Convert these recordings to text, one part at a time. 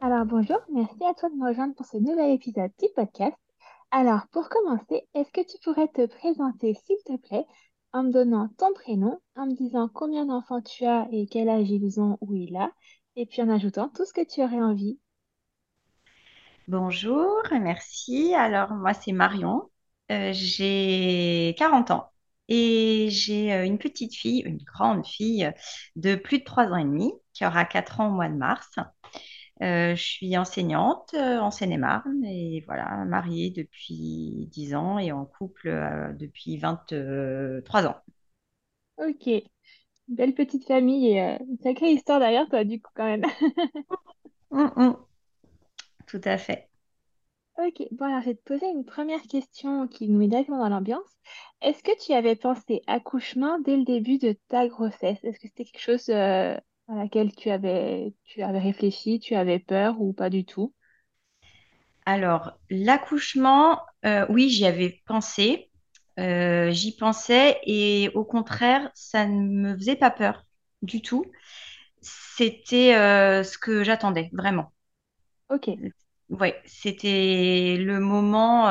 Alors bonjour, merci à toi de me rejoindre pour ce nouvel épisode du podcast. Alors pour commencer, est-ce que tu pourrais te présenter s'il te plaît en me donnant ton prénom, en me disant combien d'enfants tu as et quel âge ils ont ou il a, et puis en ajoutant tout ce que tu aurais envie. Bonjour, merci. Alors moi c'est Marion, Euh, j'ai 40 ans et j'ai euh, une petite fille, une grande fille de plus de 3 ans et demi qui aura 4 ans au mois de mars. Euh, je suis enseignante euh, en Seine-et-Marne et voilà, mariée depuis 10 ans et en couple euh, depuis 23 ans. Ok, belle petite famille et euh, une sacrée histoire derrière toi du coup quand même. Mm, mm, tout à fait. Ok, bon alors je vais te poser une première question qui nous met directement dans l'ambiance. Est-ce que tu avais pensé accouchement dès le début de ta grossesse? Est-ce que c'était quelque chose euh, à laquelle tu avais, tu avais réfléchi, tu avais peur ou pas du tout? Alors, l'accouchement, euh, oui, j'y avais pensé. Euh, j'y pensais et au contraire, ça ne me faisait pas peur du tout. C'était euh, ce que j'attendais, vraiment. Ok, Ouais, c'était le moment,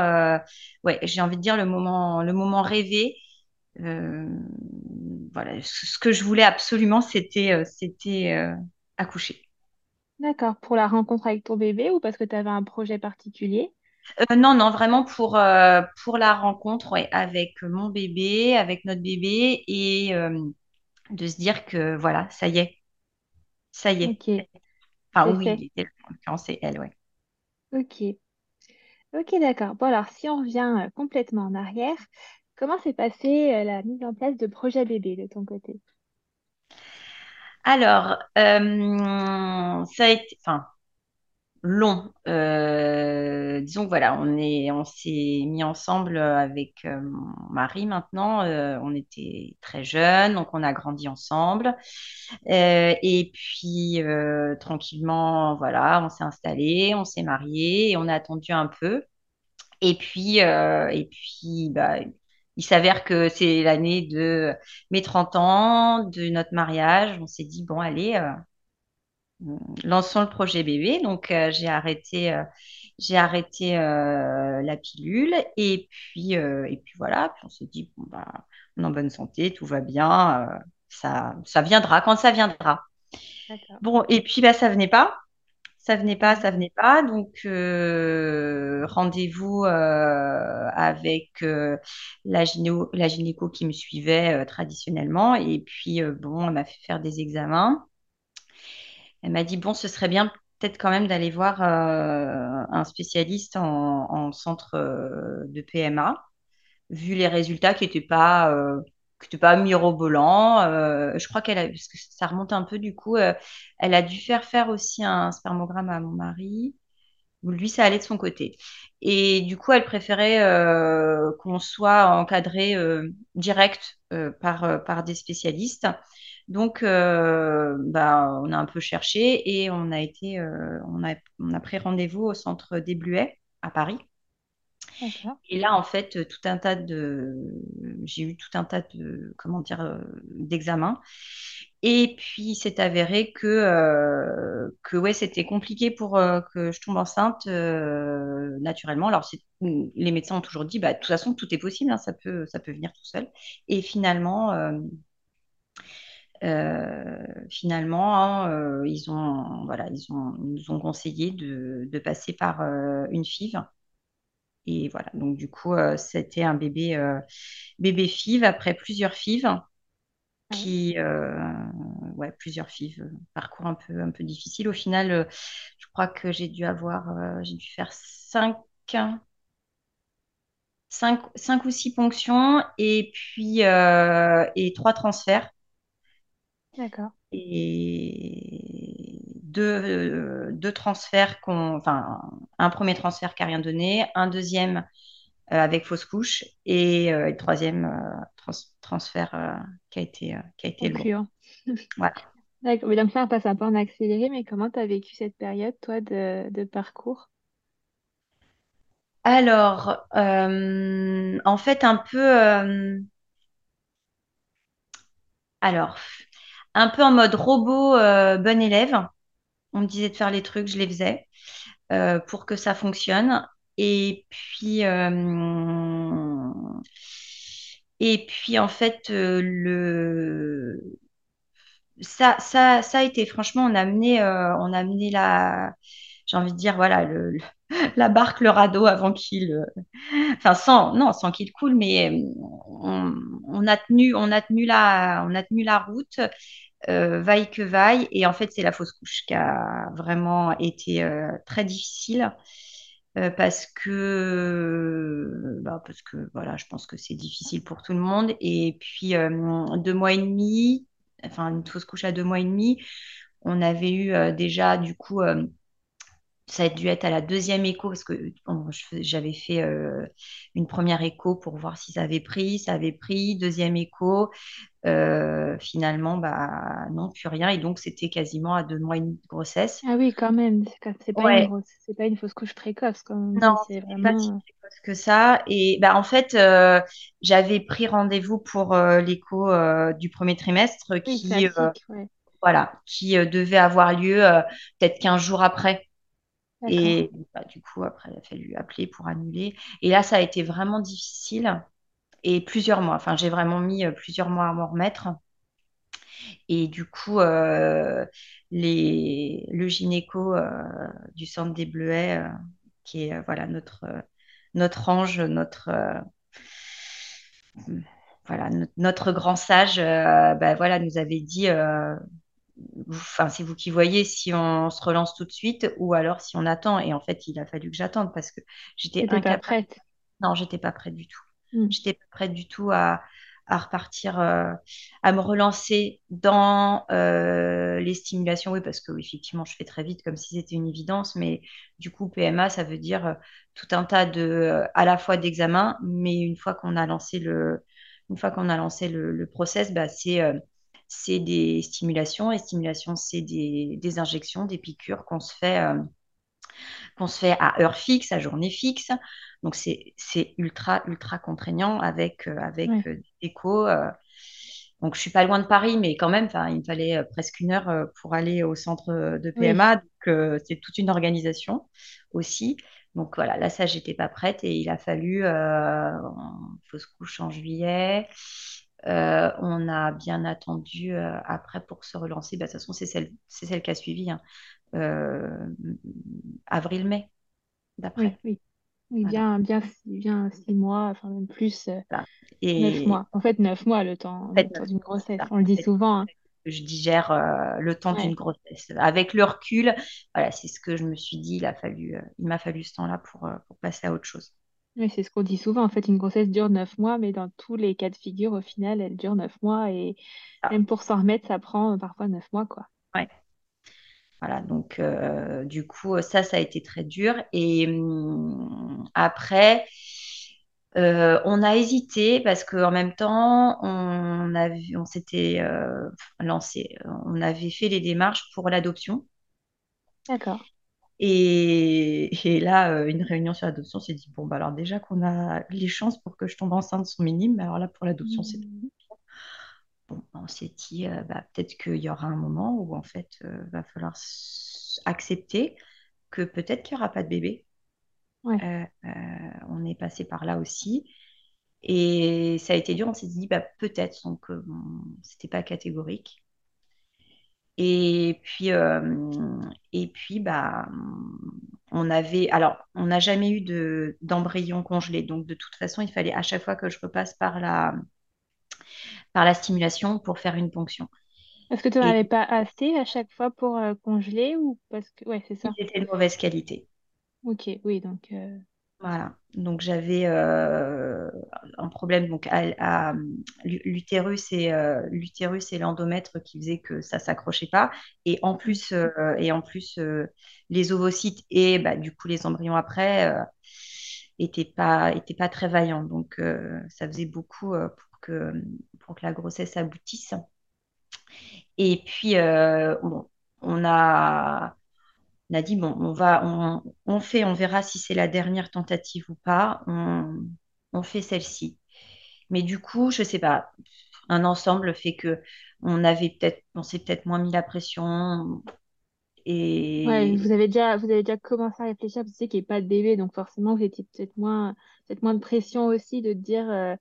ouais, j'ai envie de dire le moment, le moment rêvé. Euh, voilà, ce que je voulais absolument, c'était, euh, c'était euh, accoucher. d'accord. Pour la rencontre avec ton bébé ou parce que tu avais un projet particulier? Euh, non, non, vraiment pour, euh, pour la rencontre ouais, avec mon bébé, avec notre bébé, et euh, de se dire que voilà, ça y est, ça y est. Ok, Enfin, oui, fait. il était là, en l'occurrence, c'est elle, ouais. Ok, ok, d'accord. Bon alors si on revient complètement en arrière, comment s'est passée euh, la mise en place de projet bébé de ton côté? Alors, euh, ça a été, long. Euh, disons voilà, on est, on s'est mis ensemble avec mon mari maintenant. On était très jeunes, donc on a grandi ensemble. Et puis tranquillement, voilà, on s'est installé, on s'est marié on a attendu un peu. Et puis, et puis, bah, il s'avère que c'est l'année de mes 30 ans, de notre mariage. On s'est dit, bon, allez. euh, lançons le projet bébé. Donc, euh, j'ai arrêté, euh, j'ai arrêté euh, la pilule. Et puis, euh, et puis voilà. Puis on s'est dit, bon, bah, on est en bonne santé, tout va bien. euh, ça, ça viendra quand ça viendra. Bon, et puis, bah, ça venait pas. Ça venait pas, ça venait pas. Donc, euh, rendez-vous euh, avec euh, la la gynéco qui me suivait traditionnellement. Et puis, bon, elle m'a fait faire des examens. Elle m'a dit, bon, ce serait bien peut-être quand même d'aller voir un spécialiste en, en centre de PMA, vu les résultats qui n'étaient pas, étaient pas mirobolants. Euh, je crois qu'elle a, parce que ça remonte un peu du coup, euh, elle a dû faire faire aussi un spermogramme à mon mari. Lui, ça allait de son côté. Et du coup, elle préférait euh, qu'on soit encadré euh, direct par, des spécialistes. Donc, bah, on a un peu cherché et on a été, on a, on a pris rendez-vous au centre des Bluets à Paris. Et là, en fait, tout un tas de, j'ai eu tout un tas de, comment dire, euh, d'examens. Et puis, c'est avéré que, euh, que ouais, c'était compliqué pour euh, que je tombe enceinte euh, naturellement. Alors, les médecins ont toujours dit, bah, de toute façon, tout est possible, hein, ça peut, ça peut venir tout seul. Et finalement, euh, euh, finalement, hein, euh, ils ont, voilà, ils ont, nous ont conseillé de, de passer par euh, une FIV. Et voilà, donc du coup, euh, c'était un bébé, euh, bébé FIV après plusieurs FIV Ouais. qui, euh, ouais, plusieurs FIV, parcours un peu, un peu difficile. Au final, je crois que j'ai dû avoir, j'ai dû faire cinq, cinq, cinq ou six ponctions et puis et trois transferts. D'accord. Et deux, deux transferts, enfin, un premier transfert qui n'a rien donné, un deuxième avec fausse couche et, le troisième transfert qui a été, qui a été. D'accord. donc là, on passe un peu en accéléré, mais comment tu as vécu cette période, toi, de, de parcours? Alors, en fait, un peu, alors, un peu en mode robot, bon élève. On me disait de faire les trucs, je les faisais pour que ça fonctionne. Et puis, et puis en fait, le ça, a été franchement, on a amené, la, j'ai envie de dire, voilà, la barque, le radeau avant qu'il, enfin sans, non, sans qu'il coule, mais on, a tenu, on a tenu la route, euh, vaille que vaille, et en fait c'est la fausse couche qui a vraiment été euh, très difficile. Euh, parce que, bah, parce que voilà, je pense que c'est difficile pour tout le monde. Et puis, deux mois et demi, enfin, une fausse couche à deux mois et demi, on avait eu déjà, du coup, ça a dû être à la deuxième écho parce que j'avais fait euh, une première écho pour voir si ça avait pris, ça avait pris, deuxième écho, euh, finalement, bah non, plus rien. Et donc, c'était quasiment à deux mois et demi de grossesse. Ah oui, quand même, c'est pas, une pas une fausse couche précoce. Quand même. Non, c'est pas si précoce que ça. Et bah, en fait, euh, j'avais pris rendez-vous pour l'écho du premier trimestre qui, voilà, qui devait avoir lieu peut-être 15 jours après. Et bah, du coup, après, il a fallu appeler pour annuler. Et là, ça a été vraiment difficile. Et plusieurs mois. Enfin, j'ai vraiment mis euh, plusieurs mois à m'en remettre. Et du coup, euh, les, le gynéco euh, du centre des Bleuets, qui est voilà, notre, notre ange, notre, voilà, notre, grand sage, bah, voilà, nous avait dit enfin, c'est vous qui voyez si on se relance tout de suite ou alors si on attend. Et en fait, il a fallu que j'attende parce que j'étais incapable. Pas prête. Non, j'étais pas prête du tout. Hmm. J'étais pas prête du tout à, à repartir, euh, à me relancer dans euh, les stimulations. Oui, parce que effectivement, je fais très vite comme si c'était une évidence, mais du coup, PMA, ça veut dire euh, tout un tas de, à la fois d'examens, mais une fois qu'on a lancé le, une fois qu'on a lancé le, le process, bah, c'est c'est des stimulations. Et stimulations, c'est des, injections, des piqûres qu'on se fait. Euh, qu'on se fait à heure fixe, à journée fixe. Donc, c'est ultra, ultra contraignant avec, euh, avec euh, des échos. donc, je suis pas loin de Paris, mais quand même, il me fallait presque une heure pour aller au centre de PMA. Donc, c'est toute une organisation aussi. Donc, voilà, là, ça, j'étais pas prête et il a fallu fausse couche en juillet. Euh, on a bien attendu euh, après pour se relancer. Bah, de toute façon, c'est celle, c'est celle qui a suivi, hein. euh, avril-mai, d'après. Oui, oui. bien, bien, bien six mois, enfin même plus, Et neuf mois. En fait, neuf mois le temps, d'une grossesse. On le dit souvent. Hein. Je digère le temps d'une grossesse. Avec le recul, voilà, c'est ce que je me suis dit. Il a fallu, il m'a fallu ce temps-là pour, pour passer à autre chose. Oui, c'est ce qu'on dit souvent. En fait, une grossesse dure neuf mois, mais dans tous les cas de figure, au final, elle dure neuf mois. Et ah. même pour s'en remettre, ça prend euh, parfois neuf mois, quoi. Ouais. Voilà, donc euh, du coup, ça, ça a été très dur. Et hum, après, euh, on a hésité parce qu'en même temps, on, on s'était lancé, on avait fait les démarches pour l'adoption. D'accord. Et, là, euh, une réunion sur l'adoption s'est dit, bon, bah alors déjà qu'on a les chances pour que je tombe enceinte sont minimes, mais alors là, pour l'adoption, c'est... Mmh. Bon, on s'est dit, euh, bah, peut-être qu'il y aura un moment où, en fait, il euh, va falloir accepter que peut-être qu'il n'y aura pas de bébé. on est passé par là aussi. Et ça a été dur, on s'est dit, bah, peut-être, donc c'était pas catégorique. Et puis, euh, et puis bah, on avait. Alors, on n'a jamais eu de, d'embryon congelé. Donc, de toute façon, il fallait à chaque fois que je repasse par la, par la stimulation pour faire une ponction. Est-ce que tu n'en avais pas assez à chaque fois pour euh, congeler ou parce que. Ouais, c'est ça. C'était de mauvaise qualité. Ok, oui, donc. Euh, Voilà. Donc j'avais euh, un problème. Donc à, l'utérus et euh, l'utérus et l'endomètre qui faisait que ça s'accrochait pas. Et en plus euh, et en plus les ovocytes et bah, du coup les embryons après euh, étaient pas étaient pas très vaillants. Donc ça faisait beaucoup pour que pour que la grossesse aboutisse. Et puis bon, on a on a dit, bon, on va, on, on fait, on verra si c'est la dernière tentative ou pas. On, on fait celle-ci. Mais du coup, je sais pas, un ensemble fait que on avait peut-être, on s'est peut-être moins mis la pression. Ouais, Et vous avez déjà, vous avez déjà commencé à réfléchir, parce que qu'il n'y a pas de bébé, donc forcément, vous étiez peut-être moins, peut-être moins de pression aussi de dire, euh,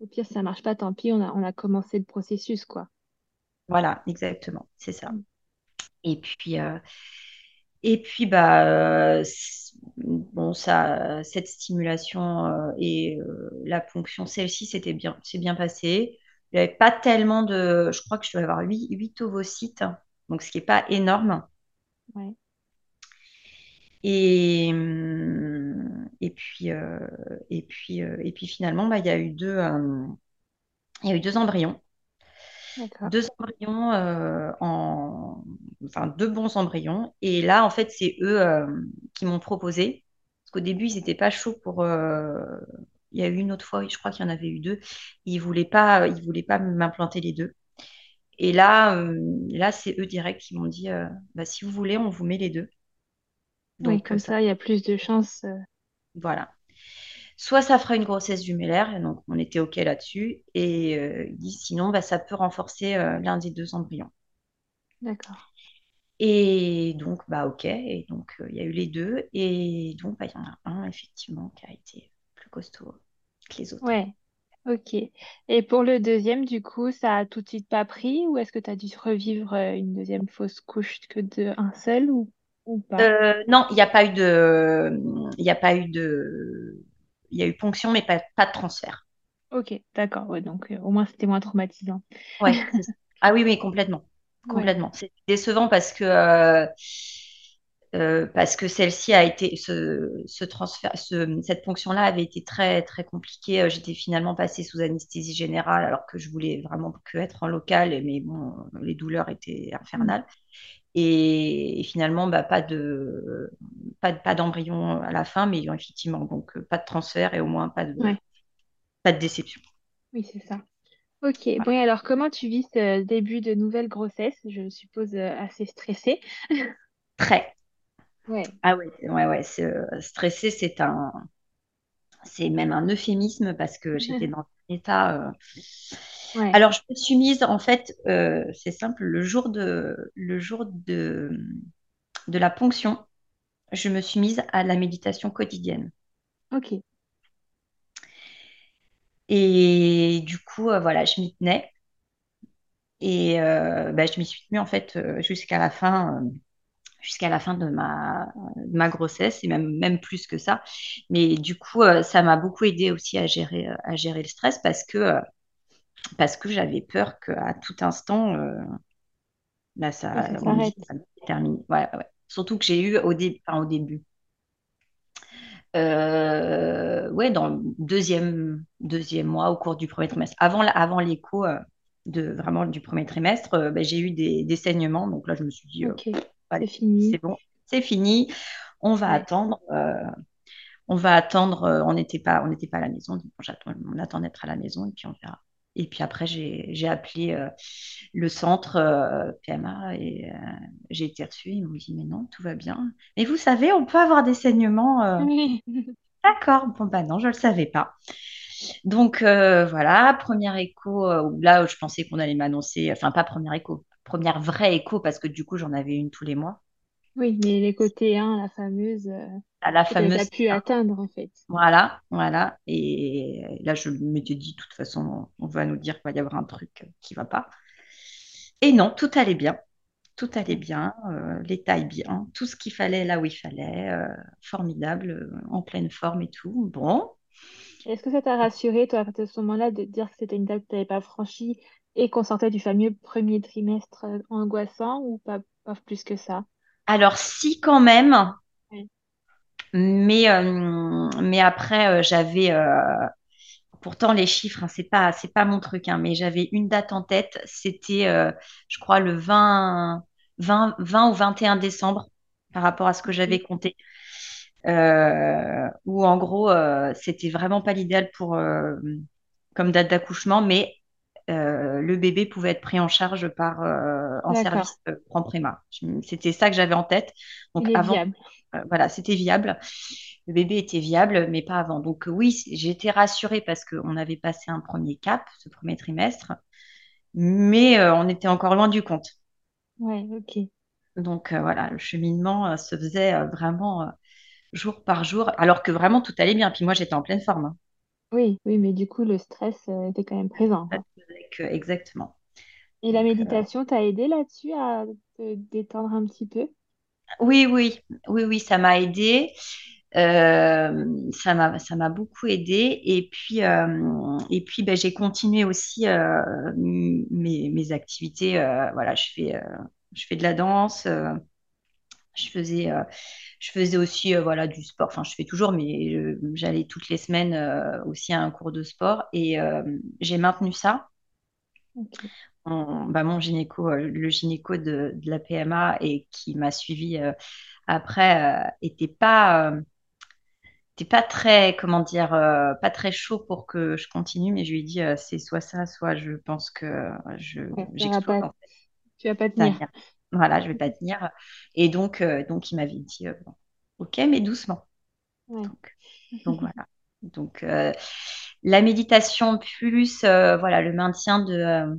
au pire, si ça marche pas, tant pis, on a, on a commencé le processus, quoi. voilà, exactement, c'est ça. Mm. Et puis, euh, et puis bah, euh, bon, ça, cette stimulation euh, et euh, la ponction, celle-ci, c'était bien, c'est bien passé. Il n'y avait pas tellement de, je crois que je dois avoir 8 8 ovocytes, donc ce qui n'est pas énorme. Ouais, Et, et puis, euh, et puis, et puis finalement, bah, il y a eu deux, il y a eu deux embryons. Deux embryons euh, en... Enfin, deux bons embryons. Et là, en fait, c'est eux euh, qui m'ont proposé. Parce qu'au début, ils n'étaient pas chauds pour... euh, Il y a eu une autre fois, je crois qu'il y en avait eu deux. Ils ne voulaient pas, ils voulaient pas m'implanter les deux. Et là, là c'est eux direct qui m'ont dit, bah, si vous voulez, on vous met les deux. Oui, Donc, euh, comme ça, il y a plus de chances. voilà. Soit ça fera une grossesse jumellaire, et donc on était OK là-dessus, et euh, il dit sinon, bah, ça peut renforcer euh, l'un des deux embryons. D'accord. Et donc, bah OK, et donc euh, il y a eu les deux, et donc bah, il y en a un effectivement qui a été plus costaud que les autres. Ouais, ok. Et pour le deuxième, du coup, ça a tout de suite pas pris, ou est-ce que tu as dû revivre une deuxième fausse couche que de un seul, ou, ou pas? Non, il n'y a pas eu de, il n'y a pas eu de, il y a eu ponction, mais pas, pas de transfert. Ok, d'accord. Ouais, donc euh, au moins c'était moins traumatisant. Ouais. Ah oui, oui, complètement. Ouais, Complètement. C'est décevant parce que, euh, euh, parce que celle-ci a été, ce, ce transfert, ce- cette ponction-là avait été très, très compliquée. J'étais finalement passée sous anesthésie générale alors que je voulais vraiment que être en local, mais bon, les douleurs étaient Mm. infernales. Et, et finalement, bah, pas de, pas de, pas d'embryon à la fin, mais effectivement, donc euh, pas de transfert et au moins pas de, ouais, pas de déception. oui, c'est ça. Ok, bon, et alors comment tu vis ce début de nouvelle grossesse? Je suppose euh, assez stressée. Très. Ouais. Ah ouais, ouais, ouais. c'est, euh, stressé, c'est un, C'est même un euphémisme parce que j'étais dans un état. euh, Ouais, Alors, je me suis mise, en fait, euh, c'est simple, le jour de, le jour de, de la ponction, je me suis mise à la méditation quotidienne. ok, Et du coup, euh, voilà, je m'y tenais. Et euh, bah, je m'y suis tenue, en fait, euh, jusqu'à la fin, jusqu'à la fin de ma, de ma grossesse, et même, même plus que ça. Mais du coup, euh, ça m'a beaucoup aidé aussi à gérer, à gérer le stress parce que euh, parce que j'avais peur qu'à tout instant, euh, là, que ça, ça on terminé. Ouais. Surtout que j'ai eu au, dé- enfin, au début, euh, ouais, dans le deuxième, deuxième mois, au cours du premier trimestre, avant, avant l'écho euh, de vraiment du premier trimestre, euh, ben, j'ai eu des, des saignements. Donc là, je me suis dit, euh, c'est fini. c'est bon, c'est fini, on va Ouais. attendre. euh, on va attendre, euh, on n'était pas, on n'était pas à la maison, on attend d'être à la maison et puis on verra. Et puis après, j'ai appelé euh, le centre euh, PMA et euh, j'ai été reçue. Ils m'ont dit, mais non, tout va bien. Mais vous savez, on peut avoir des saignements. Oui. D'accord, bon, bah non, je ne le savais pas. Donc voilà, première écho, euh, où là, je pensais qu'on allait m'annoncer, enfin pas première écho, première vraie écho, parce que du coup, j'en avais une tous les mois. Oui, mais les côtés 1, la fameuse, euh, À la que tu n'avais pas fameuse pu atteindre en fait. Voilà, voilà. Et là, je m'étais dit, de toute façon, on va nous dire qu'il va y avoir un truc qui va pas. Et non, tout allait bien. Tout allait bien, euh, les tailles bien, tout ce qu'il fallait là où il fallait, euh, formidable, euh, en pleine forme et tout. Bon, Est-ce que ça t'a rassuré, toi, à partir de ce moment-là, de dire que c'était une étape que tu n'avais pas franchie et qu'on sortait du fameux premier trimestre euh, angoissant ou pas, pas plus que ça? Alors si quand même. Mais, euh, mais après, euh, j'avais, euh, pourtant les chiffres, hein, c'est pas, c'est pas mon truc, hein, mais j'avais une date en tête, c'était, je crois, le 20, 20, 20 ou 21 décembre, par rapport à ce que j'avais compté. Où en gros, c'était vraiment pas l'idéal pour, comme date d'accouchement, mais euh, le bébé pouvait être pris en charge par, euh, en service euh. Je- C'était ça que j'avais en tête. Donc Il est avant, viable. euh, voilà, c'était viable. Le bébé était viable, mais pas avant. Donc oui, été rassurée parce qu'on avait passé un premier cap, ce premier trimestre, mais on était encore loin du compte. Ouais, ok. Donc voilà, le cheminement se faisait vraiment jour par jour, alors que vraiment tout allait bien. Puis moi, j'étais en pleine forme. hein. Oui, oui, mais du coup, le stress était quand même présent, Que- exactement. Et la euh, méditation t'a aidé là-dessus à te détendre un petit peu? oui, oui, oui, oui, ça m'a aidé. Euh, ça m'a, beaucoup aidé. Et puis, euh, et puis ben, j'ai continué aussi euh, mes, mes activités. euh, voilà, je fais, euh, je fais de la danse. euh, je faisais, euh, je faisais aussi euh, voilà, du sport. Enfin, je fais toujours, mais euh, j'allais toutes les semaines euh, aussi à un cours de sport. Et euh, j'ai maintenu ça. Bah, mon gynéco, euh, le gynéco de, de la PMA et qui m'a suivi euh, après, euh, était pas, euh, était pas très, comment dire, pas très chaud pour que je continue, mais je lui ai dit, c'est soit ça, soit je pense que je, j'explose pas, en fait. tu vas pas tenir. Voilà, je vais pas tenir. Et donc, donc il m'avait dit, bon, ok, mais doucement. Ouais. Donc, donc voilà. Donc, la méditation plus euh, voilà, le maintien de, euh,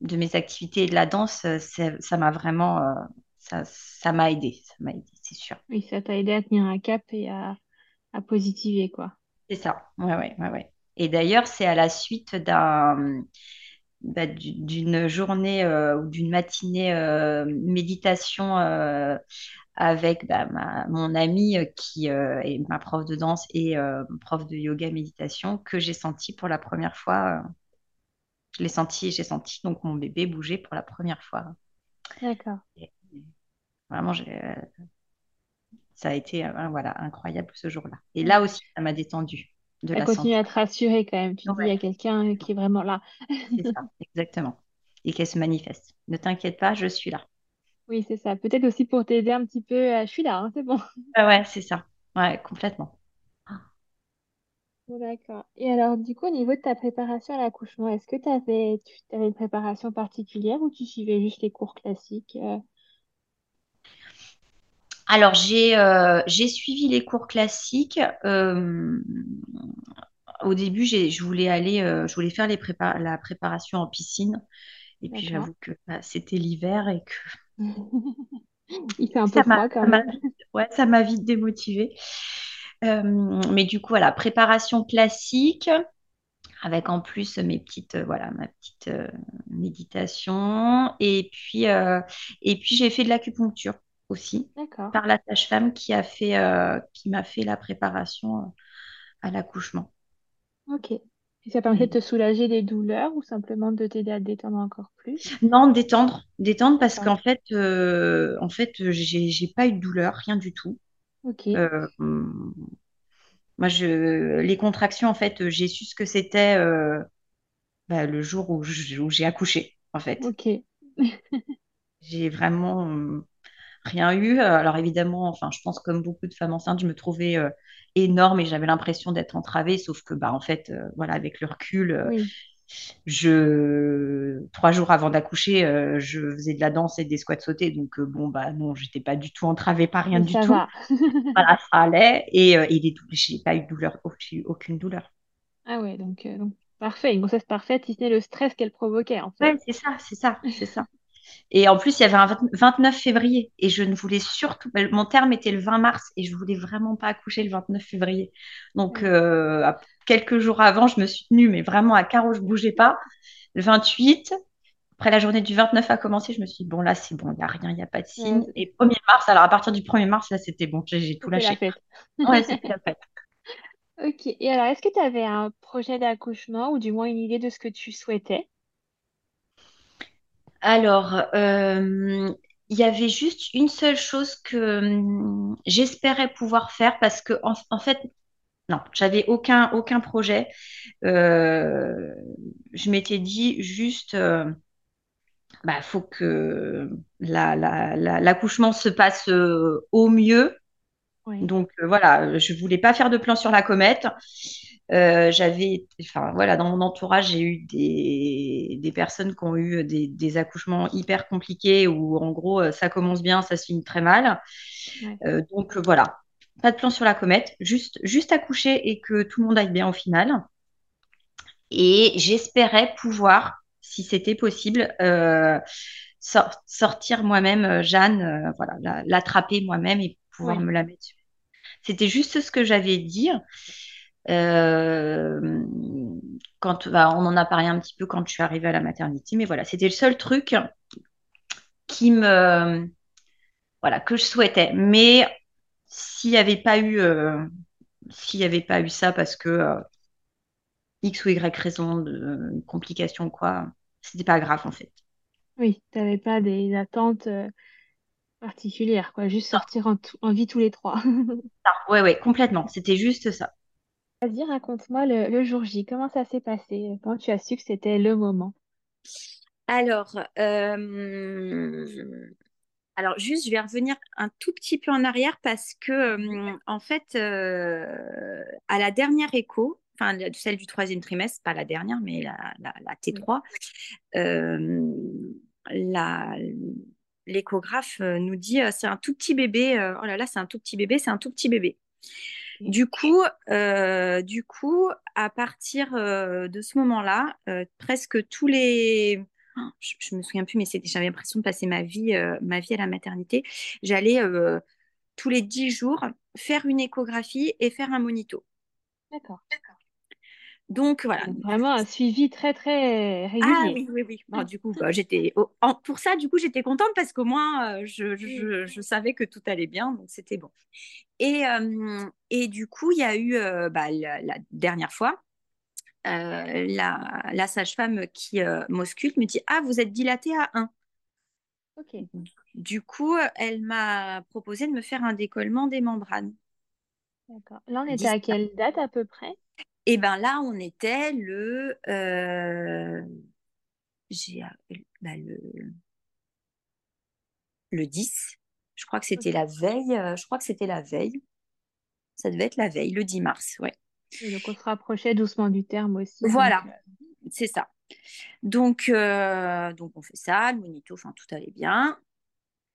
de mes activités et de la danse, euh, ça m'a vraiment ça, m'a aidé, ça m'a aidé, c'est sûr. Oui, ça t'a aidé à tenir un cap et à, à positiver, quoi. C'est ça. Ouais, ouais, ouais, ouais. Et d'ailleurs, c'est à la suite d'un bah, du- d'une journée euh, ou d'une matinée euh, méditation euh, avec bah, ma- mon amie euh, qui euh, est ma prof de danse et euh, prof de yoga méditation que j'ai senti pour la première fois. euh, Je l'ai senti, j'ai senti donc mon bébé bouger pour la première fois. D'accord. Vraiment, ça a été voilà, incroyable ce jour-là. Et Ouais. là aussi, ça m'a détendu de Ça la continue à te rassurer quand même. Tu te dis, il y a Ouais, quelqu'un qui est vraiment là. c'est ça, exactement. Et qu'elle se manifeste. Ne t'inquiète pas, je suis là. Oui, c'est ça. Peut-être aussi pour t'aider un petit peu. à- Je suis là, hein, c'est bon. Ouais, ouais, c'est ça. Ouais, complètement. Bon, D'accord. Et alors, du coup, au niveau de ta préparation à l'accouchement, est-ce que tu avais, tu avais une préparation particulière ou tu suivais juste les cours classiques? euh? Alors, j'ai euh, j'ai suivi les cours classiques. Euh, au début, j'ai, je voulais aller, euh, je voulais faire les prépa- la préparation en piscine. Et puis, D'accord. j'avoue que bah, c'était l'hiver et que Il fait un peu ça froid quand même. vite, ouais, ça m'a vite démotivée. Euh, mais du coup, voilà, préparation classique, avec en plus mes petites, euh, voilà, ma petite euh, méditation. Et puis, euh, et puis j'ai fait de l'acupuncture aussi par la sage-femme qui a fait, qui m'a fait la préparation à l'accouchement. Ok. Et ça permettait de te soulager des douleurs ou simplement de t'aider à te détendre encore plus? Non, détendre, détendre parce qu'en fait, euh, en fait, j'ai, pas eu de douleur, rien du tout. Ok. Euh, moi, je, les contractions, en fait, j'ai su ce que c'était euh, bah, le jour où j'ai accouché, en fait. Ok. J'ai vraiment euh, rien eu. Alors évidemment, enfin, je pense comme beaucoup de femmes enceintes, je me trouvais énorme et j'avais l'impression d'être entravée, sauf que bah en fait, euh, voilà, avec le recul, euh, Oui. je trois jours avant d'accoucher, euh, je faisais de la danse et des squats sautés, donc bon bah non, j'étais pas du tout entravée par rien du ça tout. va. Voilà, ça allait et, et j'ai pas eu de douleur, aucune douleur. Ah ouais, donc, donc parfait. Une grossesse parfaite, si ce n'est le stress qu'elle provoquait en Ouais, fait. c'est ça, c'est ça, c'est ça. Et en plus, il y avait un 20 29 février et je ne voulais surtout, mon terme était le 20 mars et je voulais vraiment pas accoucher le 29 février. Donc, euh, quelques jours avant, je me suis tenue, mais vraiment à carreau, je bougeais pas. Le 28, après la journée du 29 a commencé, je me suis dit, bon, là, c'est bon, il n'y a rien, il n'y a pas de signe. Et 1er mars, alors à partir du 1er mars, là, c'était bon, j'ai tout la lâché. fête. Ouais, c'était la fête. Ok. Et alors, est-ce que tu avais un projet d'accouchement ou du moins une idée de ce que tu souhaitais? Alors, euh, il y avait juste une seule chose que hum, j'espérais pouvoir faire parce que en, fait, non, j'avais aucun aucun projet. Euh, je m'étais dit juste, euh, bah, faut que l'accouchement se passe euh, au mieux. Donc voilà, je voulais pas faire de plan sur la comète. Euh, j'avais, enfin voilà, dans mon entourage, j'ai eu des, des, personnes qui ont eu des, des, accouchements hyper compliqués où en gros euh, ça commence bien, ça se finit très mal. Euh, donc voilà, pas de plan sur la comète, juste, juste accoucher et que tout le monde aille bien au final. Et j'espérais pouvoir, si c'était possible, sortir moi-même Jeanne, voilà, l'attraper moi-même et pouvoir me la mettre. C'était juste ce que j'avais dit. Euh, quand bah, on en a parlé un petit peu quand je suis arrivée à la maternité, mais voilà, c'était le seul truc qui me voilà que je souhaitais. Mais s'il n'y avait pas eu euh, s'il y avait pas eu ça parce que euh, X ou Y raison de complication quoi, c'était pas grave en fait. Oui, tu n'avais pas des attentes particulières, quoi, juste sortir en, en vie tous les trois. ah, ouais, ouais, complètement. C'était juste ça. Vas-y, raconte-moi le, jour J. Comment ça s'est passé? Quand tu as su que c'était le moment? Alors, euh, alors juste, je vais revenir un tout petit peu en arrière parce que, euh, en fait, euh, à la dernière écho, enfin celle du troisième trimestre, pas la dernière, mais la, la, T3, la, l'échographe nous dit c'est un tout petit bébé, oh là là, c'est un tout petit bébé, c'est un tout petit bébé. Du coup, euh, du coup, à partir euh, de ce moment-là, euh, presque tous les, oh, je, je, me souviens plus, mais j'avais l'impression de passer ma vie, ma vie à la maternité. J'allais tous les dix jours faire une échographie et faire un monito. D'accord. Donc voilà. Vraiment un suivi très très régulier. Ah oui, oui, oui. Bon, du coup, bah, j'étais pour ça, du coup, j'étais contente parce qu'au moins, euh, je, je, je, savais que tout allait bien, donc c'était bon. Et, euh, et du coup, il y a eu euh, bah, la, dernière fois, la, la sage-femme qui m'ausculte me dit Ah, vous êtes dilatée à 1. Ok. Du coup, elle m'a proposé de me faire un décollement des membranes. D'accord. Là, on était à quelle date à peu près? Et bien là, on était le, euh, bah, le, le 10. Je crois que c'était la veille. Euh, je crois que c'était la veille. Ça devait être la veille, le 10 mars, ouais. Et donc on se rapprochait doucement du terme aussi. Voilà, euh, c'est ça. Donc, donc on fait ça, le monito, enfin tout allait bien.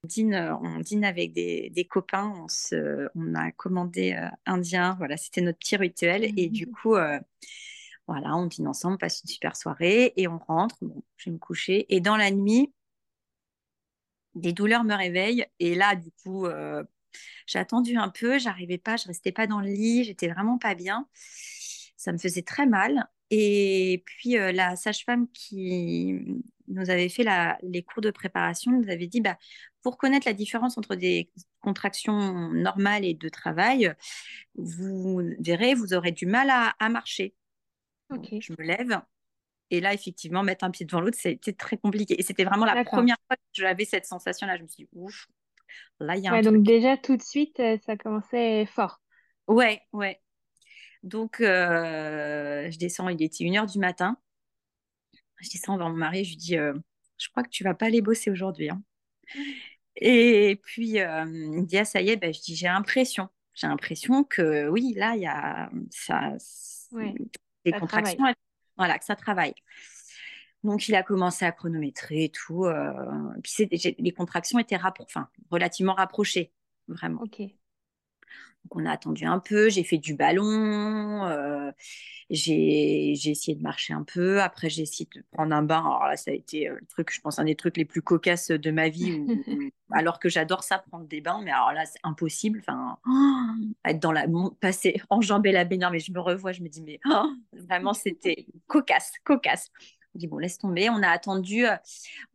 On dîne, on dîne avec des, des copains, on, se, on a commandé euh, indien, voilà, c'était notre petit rituel. Et du coup, euh, voilà, on dîne ensemble, on passe une super soirée et on rentre. Bon, je vais me coucher. Et dans la nuit, des douleurs me réveillent. Et là, du coup, euh, j'ai attendu un peu, j'arrivais pas, je restais pas dans le lit, j'étais vraiment pas bien. Ça me faisait très mal. Et puis, la sage-femme qui nous avait fait les cours de préparation nous avait dit bah, pour connaître la différence entre des contractions normales et de travail, vous verrez, vous aurez du mal à, marcher. je me lève. Et là, effectivement, mettre un pied devant l'autre, c'était très compliqué. Et c'était vraiment la première fois que j'avais cette sensation-là. Je me suis dit, ouf, là, il y a un Donc déjà, tout de suite, euh, ça commençait fort. Ouais, ouais. Donc, euh, je descends, il était 1h du matin. Je descends vers mon mari, je lui dis, euh, je crois que tu vas pas aller bosser aujourd'hui. Hein. Et puis, euh, il me dit, ah, ça y est, ben, je dis, j'ai l'impression. J'ai l'impression que oui, là, il y a ça, des contractions, voilà, que ça travaille. Donc, il a commencé à chronométrer et tout. Euh, puis, les contractions étaient enfin, relativement rapprochées, vraiment. Ok. Donc, on a attendu un peu, j'ai fait du ballon, euh, j'ai essayé de marcher un peu. Après, j'ai essayé de prendre un bain. Alors là, ça a été euh, le truc, je pense, un des trucs les plus cocasses de ma vie. alors que j'adore ça, prendre des bains, mais alors là, c'est impossible. Enfin, être dans la. passer, enjamber la baignoire, mais je me revois, je me dis, mais oh, vraiment, c'était cocasse, cocasse. On dit bon, laisse tomber. On a attendu, euh,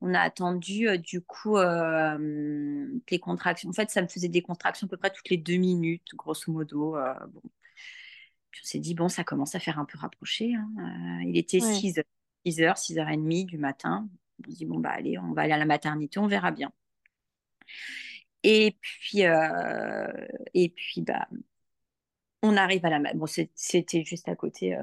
on a attendu euh, du coup euh, les contractions. En fait, ça me faisait des contractions à peu près toutes les deux minutes, grosso modo. bon. Puis on s'est dit bon, ça commence à faire un peu rapproché. Hein. il était 6 h 6h, 6h30 du matin. On s'est dit bon bah allez, on va aller à la maternité, on verra bien. Et puis, et puis bah, on arrive à la... Bon, c'était juste à côté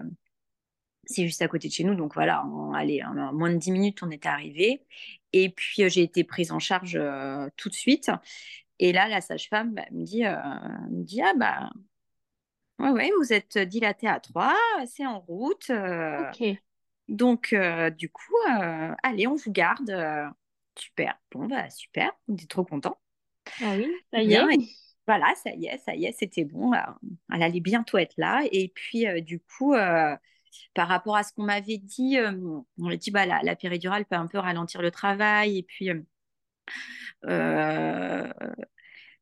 c'est juste à côté de chez nous. Donc voilà, en, allez, en moins de 10 minutes, on était arrivé. Et puis, j'ai été prise en charge tout de suite. Et là, la sage-femme bah, me, dit, me dit Ah, bah, ouais, ouais, vous êtes dilatée à 3, c'est en route. ok. Donc, du coup, allez, on vous garde. super. Bon, bah, super. On est trop content. Ah oui, ça y est. voilà, ça y est, ça y est, c'était bon. Elle allait bientôt être là. Et puis, du coup, par rapport à ce qu'on m'avait dit, on m'a dit bah, la, péridurale peut un peu ralentir le travail. Et puis,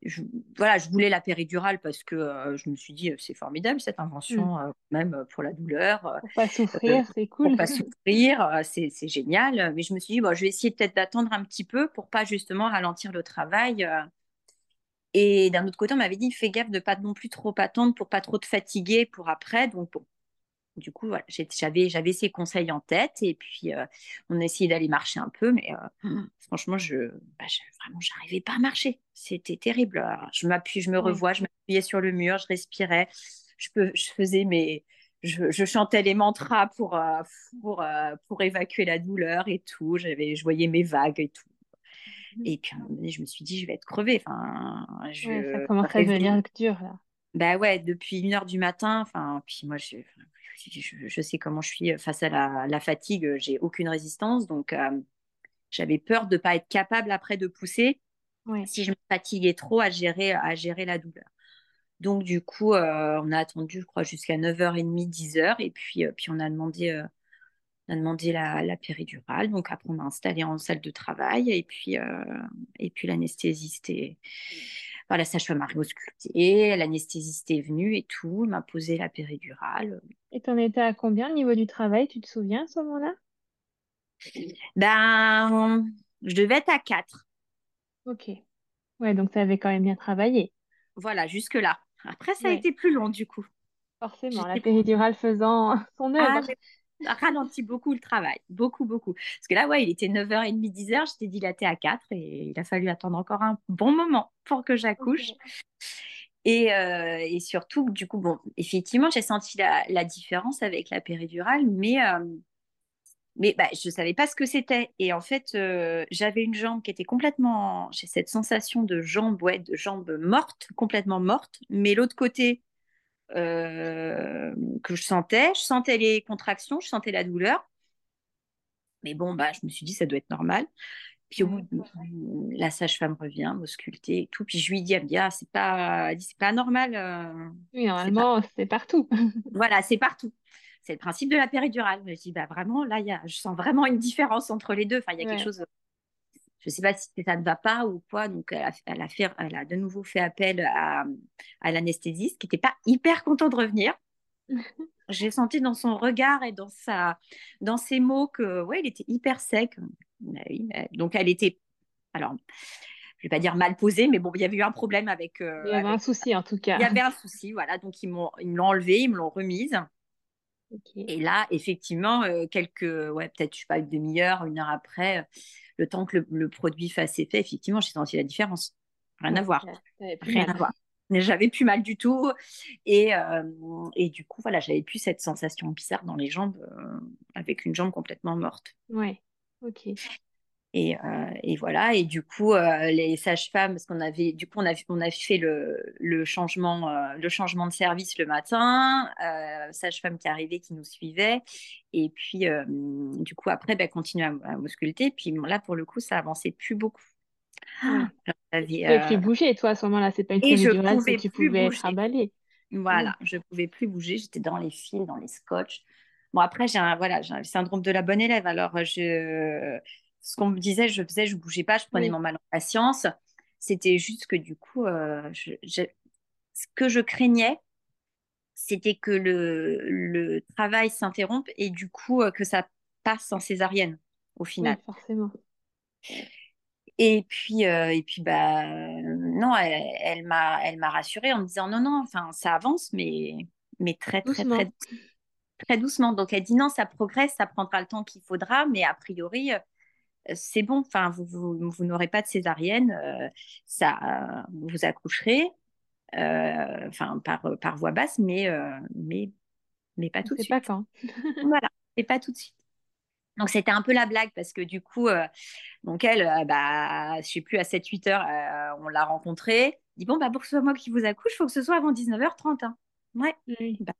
je, voilà, je voulais la péridurale parce que euh, je me suis dit, c'est formidable cette invention, mm. euh, même pour la douleur. Euh, pour pas souffrir, c'est cool. Pour pas souffrir, c'est génial. Mais je me suis dit, bon, je vais essayer peut-être d'attendre un petit peu pour pas justement ralentir le travail. Et d'un autre côté, on m'avait dit, fais gaffe de pas non plus trop attendre pour pas trop te fatiguer pour après. Donc, bon, du coup, j'avais, j'avais ces conseils en tête et puis euh, on a essayé d'aller marcher un peu, mais euh, mmh. franchement, je, bah, je, vraiment, j'arrivais pas à marcher. C'était terrible. je m'appuie, je me revois, je m'appuyais sur le mur, je respirais, je, peux, je faisais mes, je, je, chantais les mantras pour, euh, pour, pour évacuer la douleur et tout. J'avais, je voyais mes vagues et tout. Mmh. Et puis à un moment donné, je me suis dit, je vais être crevée. Enfin, je, ça commence à devenir dur là. Bah ouais, depuis une heure du matin. Enfin, puis moi, je, je, sais comment je suis face à la, fatigue, j'ai aucune résistance. Donc, euh, j'avais peur de ne pas être capable après de pousser si je me fatiguais trop à gérer, à gérer la douleur. Donc, du coup, euh, on a attendu, je crois, jusqu'à 9h30, 10h. Et puis, euh, puis on a demandé, on a demandé la, la, péridurale. Donc, après, on m'a installé en salle de travail. Et puis, et puis l'anesthésiste est la sage-femme l'anesthésiste est venu et tout, il m'a posé la péridurale. Et tu en étais à combien au niveau du travail, tu te souviens à ce moment-là? Ben, je devais être à 4. Ok. Ouais, donc ça avait quand même bien travaillé. Voilà, jusque-là. Après, ça a été plus long du coup. Forcément, la péridurale faisant son ah, œuvre ralenti beaucoup le travail, beaucoup, beaucoup. Parce que là, ouais, il était 9h30, 10h, j'étais dilatée à 4 et il a fallu attendre encore un bon moment pour que j'accouche. Et, euh, et, surtout, du coup, bon, effectivement, j'ai senti la, différence avec la péridurale, mais, euh, mais bah, je ne savais pas ce que c'était. Et en fait, euh, j'avais une jambe qui était complètement. J'ai cette sensation de jambe, ouais, de jambe morte, complètement morte, mais l'autre côté, euh, que je sentais. Je sentais les contractions, je sentais la douleur. Mais bon, bah, je me suis dit, ça doit être normal. Puis au bout, la sage-femme revient, m'ausculter et tout. Puis je lui dis, elle me dit, ah, c'est pas, c'est pas normal. Euh, oui, normalement, c'est partout. voilà, c'est partout. C'est le principe de la péridurale. Je dis, bah vraiment, là, y a, je sens vraiment une différence entre les deux. Enfin, il y a quelque chose je ne sais pas si ça ne va pas ou quoi. Donc, elle a, fait, elle a de nouveau fait appel à, à l'anesthésiste qui n'était pas hyper content de revenir. J'ai senti dans son regard et dans, sa, dans ses mots que, ouais, il était hyper sec. Donc, elle était, alors, je vais pas dire mal posée, mais bon, il y avait eu un problème avec. Euh, il y avait un souci en tout cas. Il y avait un souci, voilà. Donc, ils m'ont, ils me l'ont enlevé, ils me l'ont remise. Et là, effectivement, euh, quelques, ouais, peut-être, je sais pas, une demi-heure, une heure après, le temps que le, produit fasse effet, effectivement, j'ai senti la différence. Rien à voir. Rien à voir. J'avais plus mal du tout. Et, euh, et du coup, voilà, j'avais plus cette sensation bizarre dans les jambes, euh, avec une jambe complètement morte. Ouais, ok. Et, euh, et, voilà, et du coup, les sages-femmes, parce qu'on avait, du coup, on a, on a fait le, le changement, le changement de service le matin, sage-femme qui arrivait, qui nous suivait, et puis, du coup, après, ben, continuer à, à m'ausculter, puis là, pour le coup, ça avançait plus beaucoup. Ah, tu pouvais plus bouger, toi, à ce moment-là, c'est pas une péridurale, c'est que tu pouvais être emballée. Voilà, je pouvais plus bouger, j'étais dans les fils, dans les scotch. Bon, après, j'ai un, voilà, j'ai un syndrome de la bonne élève, alors je ce qu'on me disait, je faisais, je bougeais pas, je prenais mon mal en patience. C'était juste que du coup, euh, ce que je craignais, c'était que le, le travail s'interrompe et du coup euh, que ça passe en césarienne au final. forcément. Et puis, euh, et puis bah, non, elle, elle m'a, elle m'a rassurée en me disant non, non, enfin, ça avance, mais, mais très, très, très, très doucement. Donc, elle dit non, ça progresse, ça prendra le temps qu'il faudra, mais a priori, c'est bon, enfin, vous, vous, vous n'aurez pas de césarienne, ça, vous accoucherez, enfin, par, par voie basse, mais, mais, mais pas tout de suite. pas quand. voilà, et pas tout de suite. Donc c'était un peu la blague parce que du coup, donc elle, bah, je sais plus, à 7-8 heures, on l'a rencontrée. dit bon, bah, pour que ce soit moi qui vous accouche, il faut que ce soit avant 19h30. Hein. Ouais. Bah,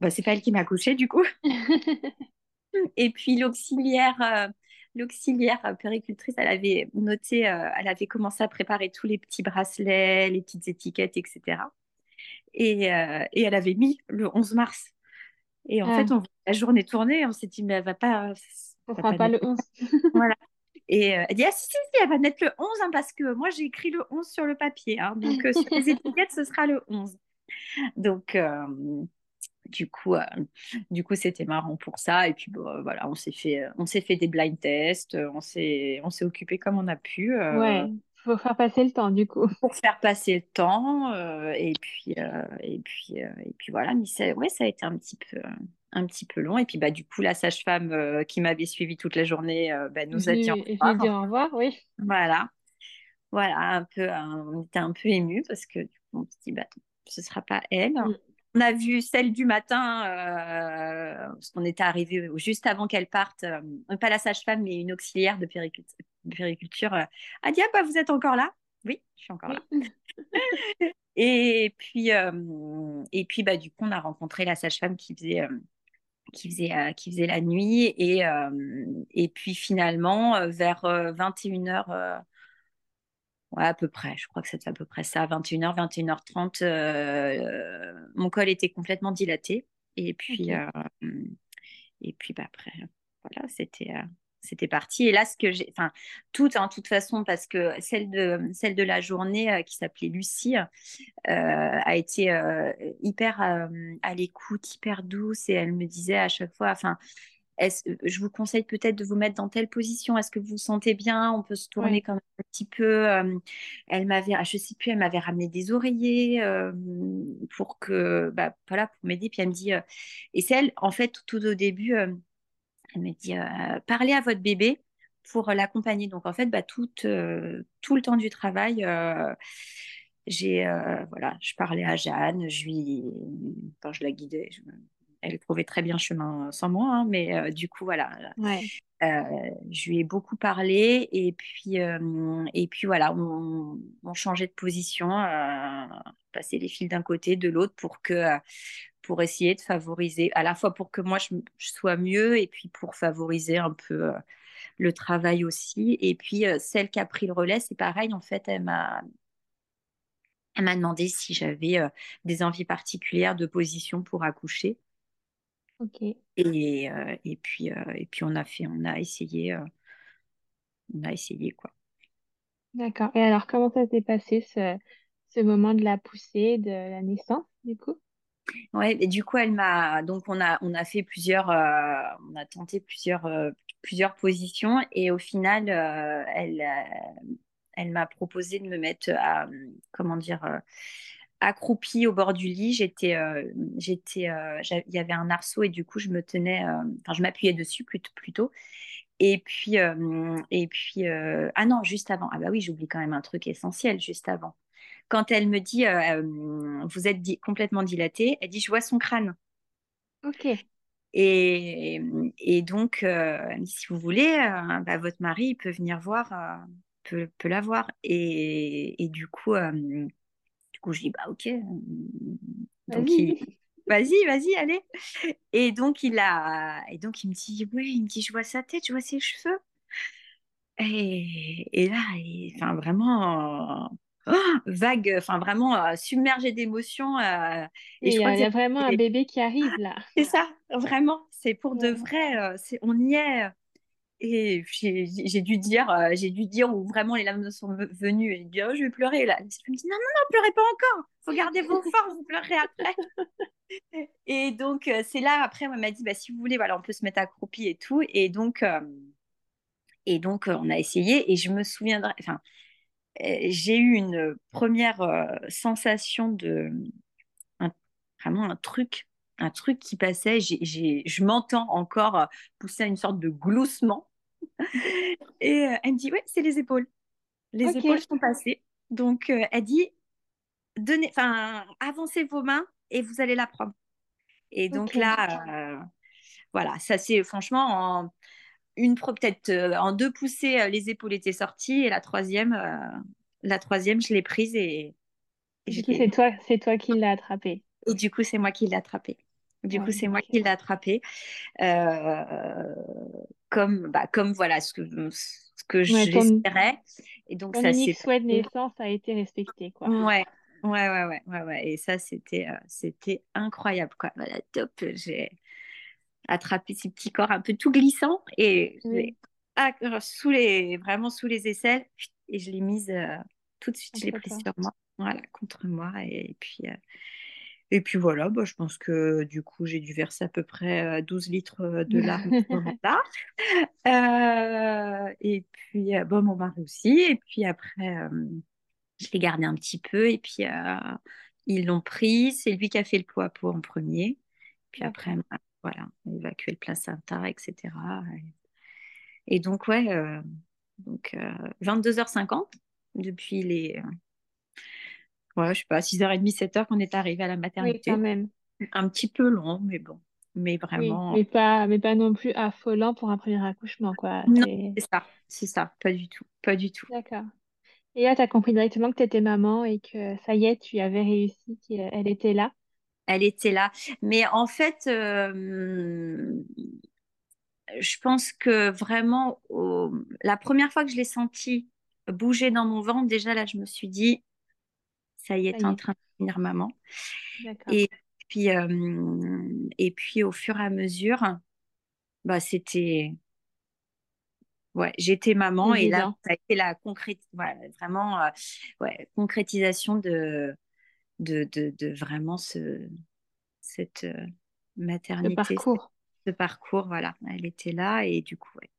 bah, c'est pas elle qui m'a accouchée du coup. Et puis l'auxiliaire, l'auxiliaire péricultrice, elle avait noté, elle avait commencé à préparer tous les petits bracelets, les petites étiquettes, etc. Et, et elle avait mis le 11 mars. Et en fait, ah. on, la journée tournée, on s'est dit, mais elle va pas. Ça sera pas, le 11. voilà. Et elle dit, ah si, si, si, elle va mettre le 11, hein, parce que moi, j'ai écrit le 11 sur le papier. Hein, donc, sur les étiquettes, ce sera le 11. Donc, du coup, euh, du coup, c'était marrant pour ça. Et puis, bon, voilà, on s'est fait, on s'est fait des blind tests, on s'est, on s'est occupé comme on a pu. Euh, ouais, faut faire passer le temps, du coup. Pour faire passer le temps, euh, et puis, et puis, et puis voilà. Mais ça, ouais, ça a été un petit peu, un petit peu long. Et puis, bah, du coup, la sage-femme qui m'avait suivi toute la journée, bah, nous a dit au revoir. Dit au revoir, oui. Voilà, voilà, un peu, on était un peu ému parce que du coup, on se dit, bah, ce sera pas elle. Mm. On a vu celle du matin, euh, parce qu'on était arrivé juste avant qu'elle parte, euh, pas la sage-femme, mais une auxiliaire de périculture, euh, a dit Ah, bah, vous êtes encore là? Oui, je suis encore là. et puis, et puis bah, du coup, on a rencontré la sage-femme qui faisait. qui faisait, qui faisait la nuit et, et puis finalement vers 21h Ouais, à peu près. Je crois que c'est à peu près ça. 21h, 21h30, euh, mon col était complètement dilaté. Et puis, euh, et puis bah, après, voilà, c'était. Euh, c'était parti. Et là, ce que j'ai, enfin, toutes, en toute façon, parce que celle de, celle de la journée qui s'appelait Lucie a été hyper à l'écoute, hyper douce, et elle me disait à chaque fois, enfin, je vous conseille peut-être de vous mettre dans telle position. Est-ce que vous vous sentez bien? On peut se tourner quand même un petit peu. elle m'avait, ah, je sais plus, elle m'avait ramené des oreillers pour que, bah, voilà, pour m'aider. Puis elle me dit, et c'est elle, en fait, tout, au début, elle me dit, parlez à votre bébé pour l'accompagner. Donc en fait, bah, tout, tout le temps du travail j'ai voilà, je parlais à Jeanne, je lui, quand je la guidais, je, elle trouvait très bien chemin sans moi, hein, mais euh, du coup, voilà. Euh, je lui ai beaucoup parlé et puis, euh, et puis voilà, on, changeait de position, passer les fils d'un côté, de l'autre pour que pour essayer de favoriser, à la fois pour que moi je, sois mieux et puis pour favoriser un peu le travail aussi. Et puis celle qui a pris le relais, c'est pareil, en fait, elle m'a elle m'a demandé si j'avais des envies particulières de position pour accoucher. Ok. Et, euh, et, puis, euh, et puis on a fait, on a essayé, euh, on a essayé quoi. D'accord. Et alors, comment ça s'est passé ce, ce moment de la poussée, de la naissance, du coup? Ouais, et du coup, elle m'a, donc on a, on a fait plusieurs, on a tenté plusieurs, plusieurs positions et au final, elle, elle m'a proposé de me mettre à, comment dire, accroupie au bord du lit. J'étais, euh, j'étais, euh, il y avait un arceau et du coup je me tenais, euh, enfin je m'appuyais dessus plutôt. Et puis, et puis, ah non, juste avant. Ah bah oui, j'oublie quand même un truc essentiel juste avant. Quand elle me dit, vous êtes complètement dilatée, elle dit, je vois son crâne. Ok. Et, et donc, si vous voulez, bah, votre mari peut venir voir, peut, peut la voir. Et, et du coup, coup, je dis, bah ok. Donc, vas-y, vas-y, allez. Et donc, il a... Et donc, il me dit, oui, il me dit, je vois sa tête, je vois ses cheveux. Et, et là, enfin, vraiment... Oh, vague, enfin vraiment euh, submergé d'émotions. Euh, et, je crois il y a vraiment un bébé qui arrive là. C'est ça, vraiment. C'est pour de vrai. Euh, c'est, on y est. Et j'ai dû dire, euh, j'ai dû dire où vraiment les larmes sont venues. J'ai dit, oh, je vais pleurer là. Je me dit, non, non, non, pleurez pas encore. Faut garder vos forces, vous pleurez après. et donc, euh, c'est là, après, on m'a dit, bah, si vous voulez, voilà, on peut se mettre accroupi et tout. Et donc, euh, et donc on a essayé. Et je me souviendrai, enfin, j'ai eu une première sensation de, vraiment un truc un truc qui passait, je m'entends encore pousser à une sorte de gloussement Et euh, elle me dit, ouais, c'est les épaules. Les épaules sont passées. Donc, euh, elle dit, donnez, enfin, avancez vos mains et vous allez la prendre. Et donc là, euh, voilà, ça c'est franchement en une peut-être en deux poussées, les épaules étaient sorties et la troisième, la troisième, je l'ai prise et, coup, c'est toi, c'est toi qui l'as attrapé. Et du coup, c'est moi qui l'ai attrapé. Du coup, c'est moi qui l'ai attrapé. comme, bah, comme voilà ce que, ce que j'espérais. Et donc, ça c'est souhait de naissance a été respecté, quoi. Ouais, ouais, ouais, ouais, ouais, ouais. Et ça, c'était, c'était incroyable, quoi. Voilà, top. J'ai attrapé ces petits corps un peu tout glissants et sous les, vraiment sous les aisselles et je l'ai mise tout de suite, je l'ai prise sur moi voilà, contre moi. Et puis, euh, et puis voilà, bah, je pense que du coup, j'ai dû verser à peu près 12 euh, litres de larmes et puis, bon, mon mari aussi. Et puis après, je l'ai gardé un petit peu. Et puis, ils l'ont pris. C'est lui qui a fait le poids pour en premier. Puis après, bah, voilà, évacuer le placenta, etc. Et, et donc, ouais, donc 22h50 depuis les ouais, je sais pas, 6h30, 7h qu'on est arrivé à la maternité. Oui, quand même. Un petit peu long, mais bon. Mais vraiment. mais, pas, mais pas non plus affolant pour un premier accouchement, quoi. Non, c'est ça, c'est ça, pas du tout, pas du tout. D'accord. Et là, tu as compris directement que tu étais maman et que ça y est, tu avais réussi, qu'elle était là? Elle était là. Mais en fait, euh, je pense que vraiment, la première fois que je l'ai senti bouger dans mon ventre, déjà là, je me suis dit, ça y est, en train de devenir maman. Et puis, euh, et puis, au fur et à mesure, bah, c'était. Ouais, j'étais maman et là, ça a été la concrét... vraiment, euh, ouais, concrétisation de, de, de, vraiment ce, cette euh, maternité. parcours. Ce parcours, voilà. Elle était là et du coup, ouais,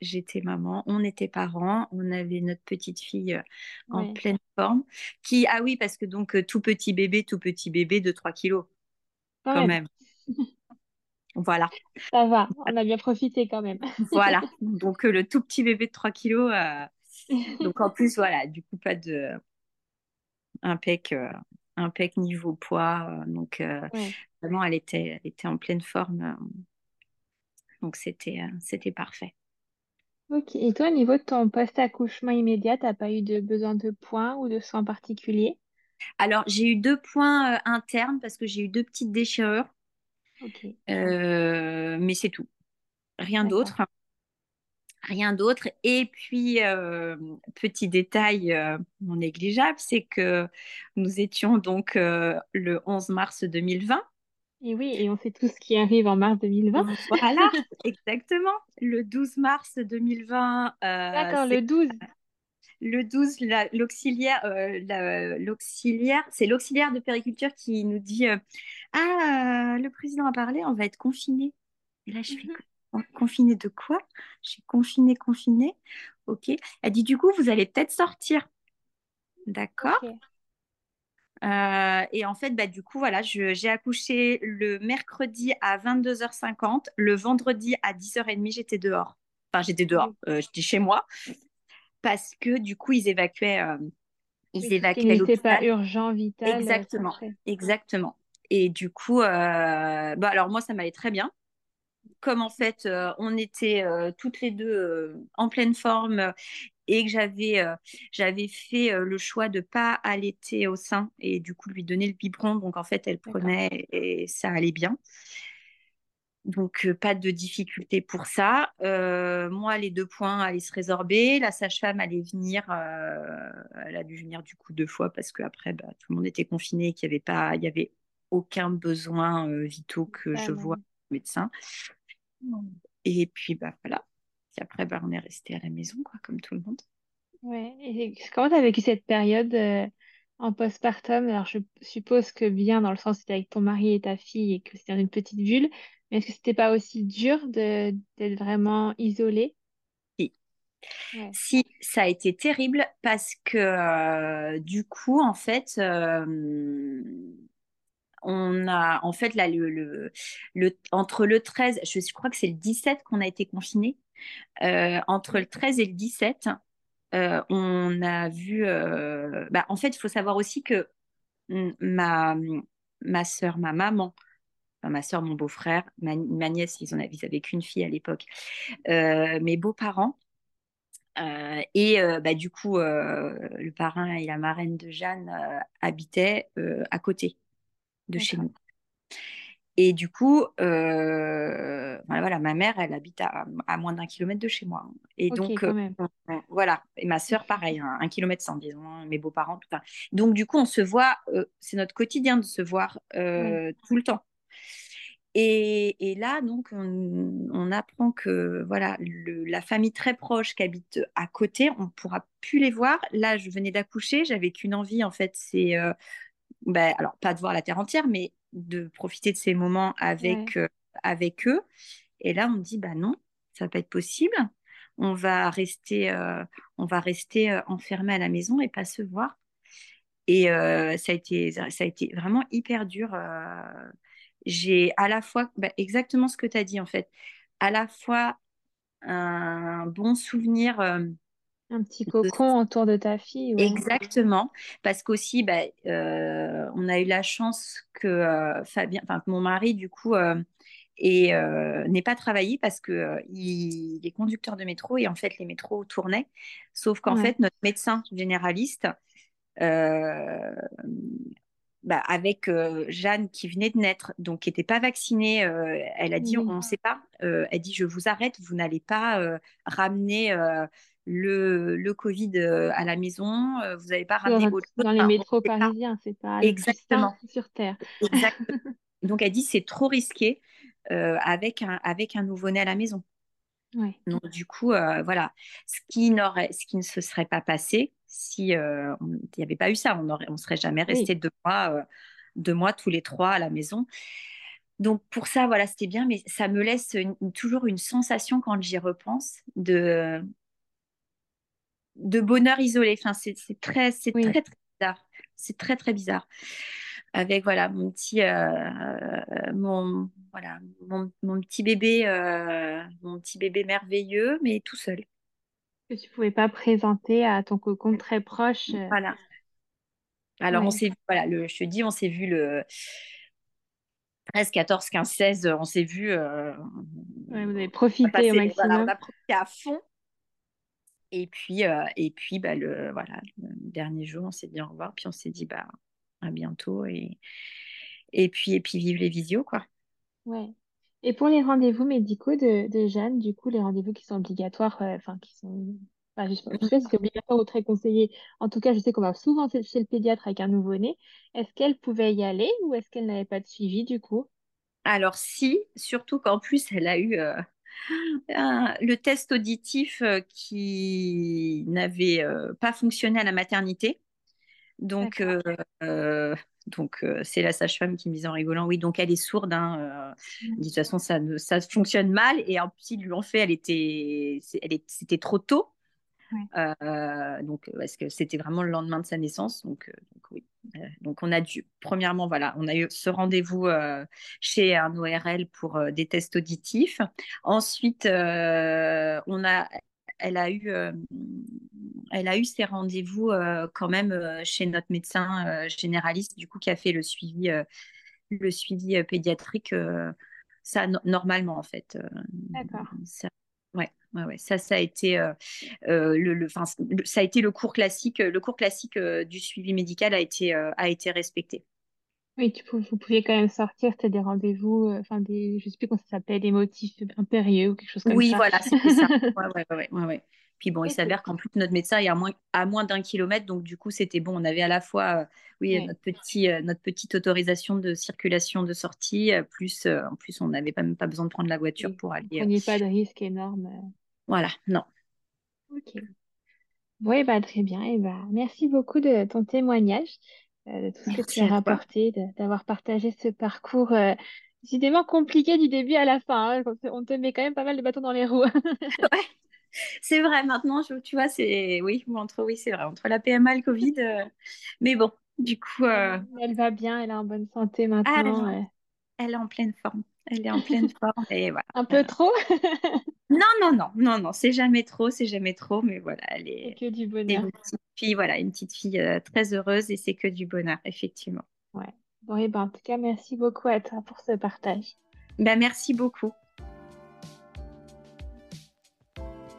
j'étais maman, on était parents, on avait notre petite fille euh, en pleine forme. Qui, ah oui, parce que donc euh, tout petit bébé, tout petit bébé de 3 kilos, quand, même. voilà. Ça va, on a bien profité quand même. voilà, donc euh, le tout petit bébé de 3 kilos. donc en plus, voilà, du coup, pas de. Impec, impec niveau poids. donc vraiment, elle était, elle était en pleine forme. donc c'était, c'était parfait. Ok. Et toi, au niveau de ton post-accouchement immédiat, t'as pas eu de besoin de points ou de soins particuliers? Alors, j'ai eu deux points euh, internes parce que j'ai eu deux petites déchirures, Ok. euh, mais c'est tout. Rien d'autre. Rien d'autre. Et puis, euh, petit détail euh, non négligeable, c'est que nous étions donc le 11 mars 2020 et oui, et on sait tout ce qui arrive en mars 2020. Voilà, exactement. Le 12 mars 2020. Euh, D'accord, le 12. Le 12, l'auxiliaire, euh, l'auxiliaire, c'est l'auxiliaire de périculture qui nous dit euh, Ah, le président a parlé, on va être confiné. Et là, je fais mhm. confiné de quoi? Je suis confiné, confiné. Ok. Elle dit Du coup, vous allez peut-être sortir. D'accord. Euh, et en fait, bah, du coup, voilà, j'ai accouché le mercredi à 22h50. Le vendredi à 10h30, j'étais dehors. Enfin, j'étais dehors. Euh, j'étais chez moi. Parce que du coup, ils évacuaient. Euh, ils évacuaient l'hôpital. pas urgent, vital. Exactement. Exactement. Et du coup, bah, alors moi, ça m'allait très bien comme en fait on était toutes les deux en pleine forme et que j'avais euh, j'avais fait euh, le choix de pas allaiter au sein et du coup lui donner le biberon. Donc en fait, elle prenait et ça allait bien. Donc euh, pas de difficulté pour ça. moi, les deux points allaient se résorber. La sage-femme allait venir. elle a dû venir du coup deux fois parce qu'après, bah, tout le monde était confiné et qu'il n'y avait pas, il y avait aucun besoin vitaux que je vois médecin. Et puis bah voilà. Puis après, bah, on est resté à la maison, quoi, comme tout le monde. Ouais. Et comment tu as vécu cette période euh, en postpartum? Alors, je suppose que bien dans le sens où c'était avec ton mari et ta fille et que c'était dans une petite bulle, mais est-ce que c'était pas aussi dur de, d'être vraiment isolée? Si. Si, ça a été terrible parce que euh, du coup, en fait, euh, on a, en fait, là, le, le, entre le 13, je, crois que c'est le 17 qu'on a été confinés. Entre le 13 et le 17, on a vu. Bah, en fait, il faut savoir aussi que ma, ma soeur, ma maman, ma soeur, mon beau-frère, ma, nièce, ils, en avaient, ils avaient qu'une fille à l'époque, mes beaux-parents. et bah, du coup, le parrain et la marraine de Jeanne habitaient à côté de chez nous. Et du coup, euh, voilà, ma mère, elle habite à, moins d'un kilomètre de chez moi. Et donc, euh, voilà. Et ma sœur, pareil, un, kilomètre sans, disons, hein, mes beaux-parents, tout ça. Donc, du coup, on se voit, euh, c'est notre quotidien de se voir tout le temps. Et, là, donc, on, apprend que voilà, la famille très proche qui habite à côté, on ne pourra plus les voir. Là, je venais d'accoucher, j'avais qu'une envie, en fait, c'est, ben, alors, pas de voir la terre entière, mais de profiter de ces moments avec, euh, avec eux. Et là, on dit, bah non, ça va pas être possible. On va rester, euh, on va rester euh, enfermé à la maison et pas se voir. Et ça, a été, ça a été vraiment hyper dur. J'ai à la fois, bah, exactement ce que tu as dit en fait, à la fois un bon souvenir un petit cocon autour de ta fille. Exactement, parce qu'aussi, bah, euh, on a eu la chance que euh, Fabien, enfin mon mari, du coup, euh, n'ait pas travaillé parce que il, est conducteur de métro et en fait les métros tournaient. Sauf qu'en fait notre médecin généraliste, bah, avec Jeanne qui venait de naître, donc qui n'était pas vaccinée, elle a dit on ne sait pas. elle dit je vous arrête, vous n'allez pas ramener le, le Covid euh, à la maison, euh, vous n'avez pas ramené autre Dans les métros parisiens, c'est pas exactement. sur Terre. Donc elle dit c'est trop risqué euh, avec un, avec un nouveau-né à la maison. Donc du coup, voilà, ce qui, ce qui ne se serait pas passé si il n'y avait pas eu ça, on ne on serait jamais resté deux, mois, deux mois tous les trois à la maison. Donc pour ça, voilà, c'était bien, mais ça me laisse toujours une sensation quand j'y repense de de bonheur isolé. Enfin, c'est très, c'est très, très bizarre. C'est très, très bizarre. Avec voilà mon petit, euh, mon voilà mon, petit bébé, euh, mon petit bébé merveilleux, mais tout seul. Que tu pouvais pas présenter à ton cocon très proche. Euh. Voilà. Alors on s'est voilà le, je te dis on s'est vu le 13, 14, 15, 16, on s'est vu. vous avez profité au maximum. on a profité à fond. Et puis, euh, et puis bah, le, voilà, le dernier jour, on s'est dit au revoir, puis on s'est dit bah, à bientôt. Et, et, puis, et puis, vive les visios, quoi. Ouais. Et pour les rendez-vous médicaux de, de Jeanne, du coup, les rendez-vous qui sont obligatoires, euh, enfin, qui sont. Enfin, je sais pas si c'est obligatoire ou très conseillé. En tout cas, je sais qu'on va souvent chez le pédiatre avec un nouveau-né. Est-ce qu'elle pouvait y aller ou est-ce qu'elle n'avait pas de suivi, du coup? Alors, si, surtout qu'en plus, elle a eu. Euh, le test auditif euh, qui n'avait euh, pas fonctionné à la maternité. Donc, euh, donc c'est la sage-femme qui me disait en rigolant, oui, donc elle est sourde. Hein, mmh. de toute façon, ça, ça fonctionne mal. Et en plus, ils lui ont fait, elle était, c'était trop tôt. Euh, donc, parce que c'était vraiment le lendemain de sa naissance. Donc, euh, donc oui. Euh, donc, on a dû, premièrement, voilà, on a eu ce rendez-vous chez un ORL pour des tests auditifs. Ensuite, on a, elle a eu, elle a eu ses rendez-vous quand même chez notre médecin généraliste, du coup, qui a fait le suivi, le suivi pédiatrique. ça, normalement, en fait. D'accord. Ouais, ouais, Ça, ça a été euh, euh, le, ça a été le cours classique. Le cours classique euh, du suivi médical a été a été respecté. Oui, tu vous pouviez quand même sortir, as des rendez-vous, enfin des, je sais plus comment ça s'appelle, des motifs impérieux ou quelque chose comme oui, ça. Oui, voilà, c'était ça. Ouais, ouais, ouais, ouais, Puis bon, il s'avère qu'en plus notre médecin est à moins, à moins d'un kilomètre, donc du coup c'était bon. On avait à la fois, oui, notre petit, notre petite autorisation de circulation de sortie, plus en plus on n'avait pas même pas besoin de prendre la voiture pour aller. Prenez pas de risque énorme. Voilà, non. Ok. Oui, bah, très bien. Et bah, merci beaucoup de ton témoignage, euh, de tout ce que tu as rapporté, d'avoir partagé ce parcours euh, décidément compliqué du début à la fin. Hein. On te met quand même pas mal de bâtons dans les roues. ouais, c'est vrai. Maintenant, tu vois, c'est oui, entre oui, c'est vrai, entre la PMA et le Covid. Euh, mais bon, du coup. Elle va bien, elle est en bonne santé maintenant. elle, est en pleine forme. Elle est en pleine forme et voilà. Un peu trop? Non, non, non, non, non, c'est jamais trop, c'est jamais trop, mais voilà, elle est. que du bonheur. Une petite fille, voilà, une petite fille euh, très heureuse et c'est que du bonheur, effectivement. Ouais. Oui, ben, en tout cas, merci beaucoup à toi pour ce partage. Ben, merci beaucoup.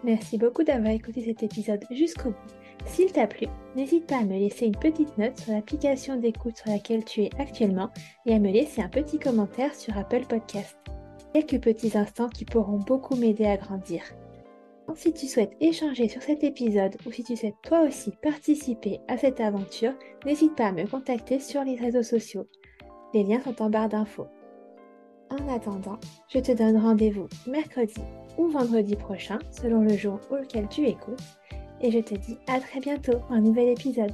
Merci beaucoup d'avoir écouté cet épisode jusqu'au bout. S'il t'a plu, n'hésite pas à me laisser une petite note sur l'application d'écoute sur laquelle tu es actuellement et à me laisser un petit commentaire sur Apple Podcast. Quelques petits instants qui pourront beaucoup m'aider à grandir. Si tu souhaites échanger sur cet épisode ou si tu souhaites toi aussi participer à cette aventure, n'hésite pas à me contacter sur les réseaux sociaux. Les liens sont en barre d'infos. En attendant, je te donne rendez-vous mercredi ou vendredi prochain selon le jour auquel tu écoutes et je te dis à très bientôt pour un nouvel épisode.